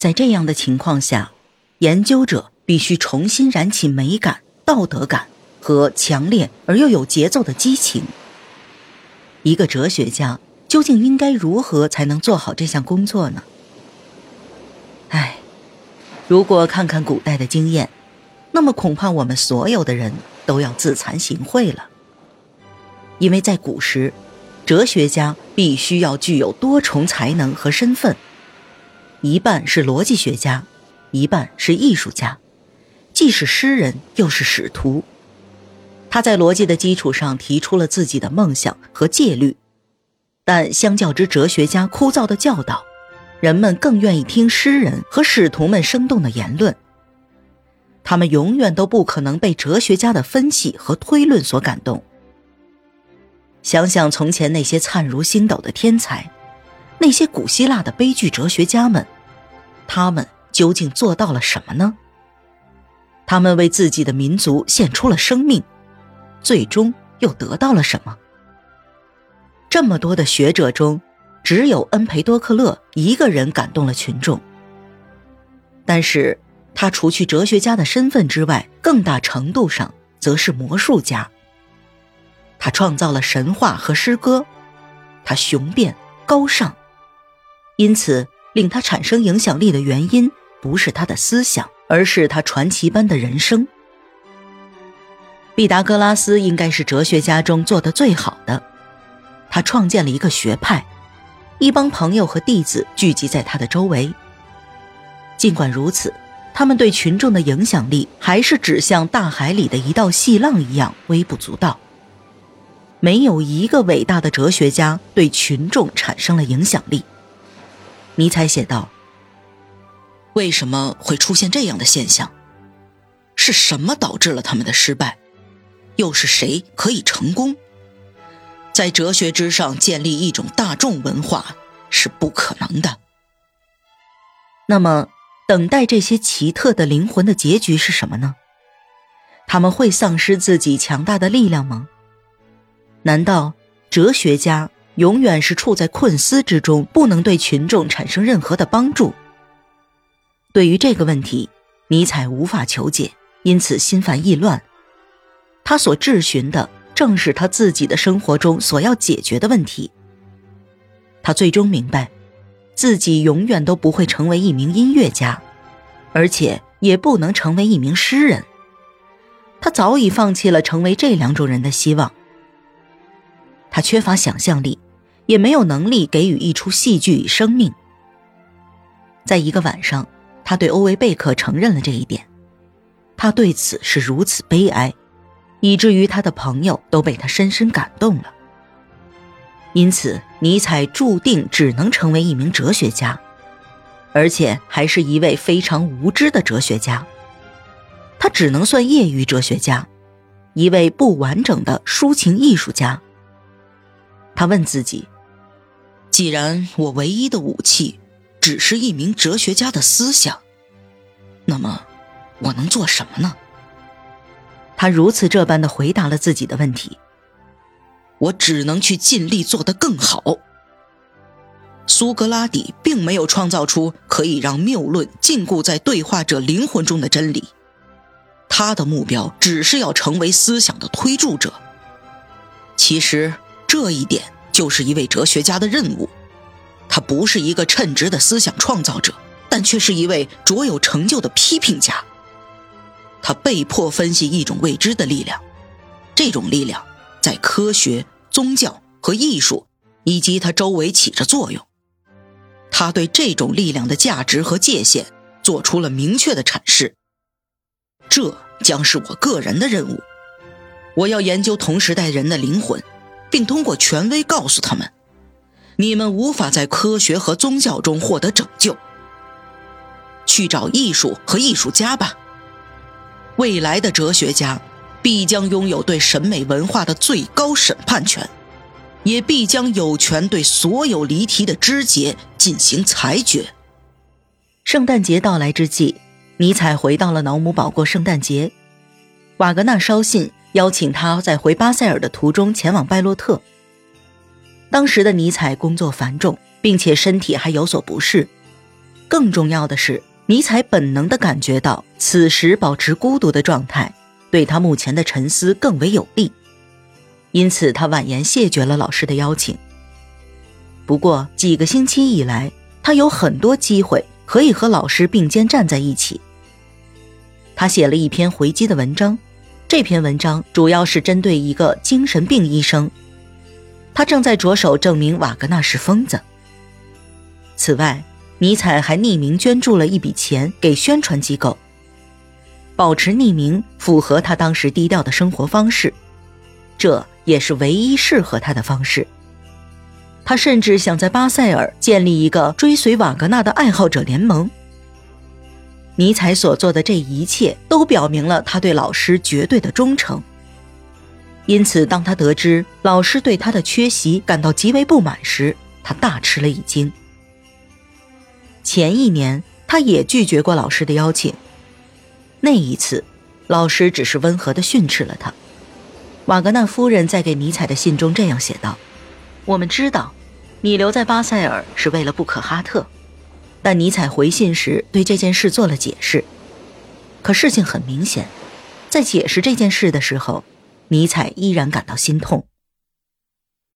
在这样的情况下，研究者必须重新燃起美感、道德感和强烈而又有节奏的激情。一个哲学家究竟应该如何才能做好这项工作呢？唉，如果看看古代的经验，那么恐怕我们所有的人都要自惭形秽了。因为在古时，哲学家必须要具有多重才能和身份，一半是逻辑学家，一半是艺术家，既是诗人又是使徒。他在逻辑的基础上提出了自己的梦想和戒律，但相较之哲学家枯燥的教导，人们更愿意听诗人和使徒们生动的言论。他们永远都不可能被哲学家的分析和推论所感动。想想从前那些灿如星斗的天才，那些古希腊的悲剧哲学家们，他们究竟做到了什么呢？他们为自己的民族献出了生命，最终又得到了什么？这么多的学者中，只有恩培多克勒一个人感动了群众。但是，他除去哲学家的身份之外，更大程度上则是魔术家。他创造了神话和诗歌，他雄辩高尚，因此令他产生影响力的原因不是他的思想，而是他传奇般的人生。毕达哥拉斯应该是哲学家中做的最好的，他创建了一个学派，一帮朋友和弟子聚集在他的周围。尽管如此，他们对群众的影响力还是只像大海里的一道细浪一样微不足道。没有一个伟大的哲学家对群众产生了影响力。尼采写道：“为什么会出现这样的现象？是什么导致了他们的失败？又是谁可以成功？在哲学之上建立一种大众文化是不可能的。那么，等待这些奇特的灵魂的结局是什么呢？他们会丧失自己强大的力量吗？”难道哲学家永远是处在困思之中，不能对群众产生任何的帮助？对于这个问题，尼采无法求解，因此心烦意乱。他所质询的正是他自己的生活中所要解决的问题。他最终明白，自己永远都不会成为一名音乐家，而且也不能成为一名诗人。他早已放弃了成为这两种人的希望。他缺乏想象力，也没有能力给予一出戏剧与生命。在一个晚上，他对欧维贝克承认了这一点，他对此是如此悲哀，以至于他的朋友都被他深深感动了。因此，尼采注定只能成为一名哲学家，而且还是一位非常无知的哲学家。他只能算业余哲学家，一位不完整的抒情艺术家。他问自己：“既然我唯一的武器只是一名哲学家的思想，那么我能做什么呢？”他如此这般的回答了自己的问题：“我只能去尽力做得更好。”苏格拉底并没有创造出可以让谬论禁锢在对话者灵魂中的真理，他的目标只是要成为思想的推助者。其实。这一点就是一位哲学家的任务。他不是一个称职的思想创造者，但却是一位卓有成就的批评家。他被迫分析一种未知的力量，这种力量在科学、宗教和艺术以及他周围起着作用。他对这种力量的价值和界限做出了明确的阐释。这将是我个人的任务。我要研究同时代人的灵魂。并通过权威告诉他们：“你们无法在科学和宗教中获得拯救。去找艺术和艺术家吧。未来的哲学家必将拥有对审美文化的最高审判权，也必将有权对所有离题的枝节进行裁决。”圣诞节到来之际，尼采回到了瑙姆堡过圣诞节。瓦格纳捎信。邀请他在回巴塞尔的途中前往拜洛特。当时的尼采工作繁重，并且身体还有所不适，更重要的是，尼采本能地感觉到此时保持孤独的状态，对他目前的沉思更为有利，因此他婉言谢绝了老师的邀请。不过几个星期以来，他有很多机会可以和老师并肩站在一起。他写了一篇回击的文章，这篇文章主要是针对一个精神病医生，他正在着手证明瓦格纳是疯子。此外，尼采还匿名捐助了一笔钱给宣传机构。保持匿名符合他当时低调的生活方式，这也是唯一适合他的方式。他甚至想在巴塞尔建立一个追随瓦格纳的爱好者联盟。尼采所做的这一切都表明了他对老师绝对的忠诚。因此，当他得知老师对他的缺席感到极为不满时，他大吃了一惊。前一年，他也拒绝过老师的邀请。那一次，老师只是温和地训斥了他。瓦格纳夫人在给尼采的信中这样写道：“我们知道，你留在巴塞尔是为了布克哈特。”但尼采回信时对这件事做了解释。可事情很明显，在解释这件事的时候，尼采依然感到心痛。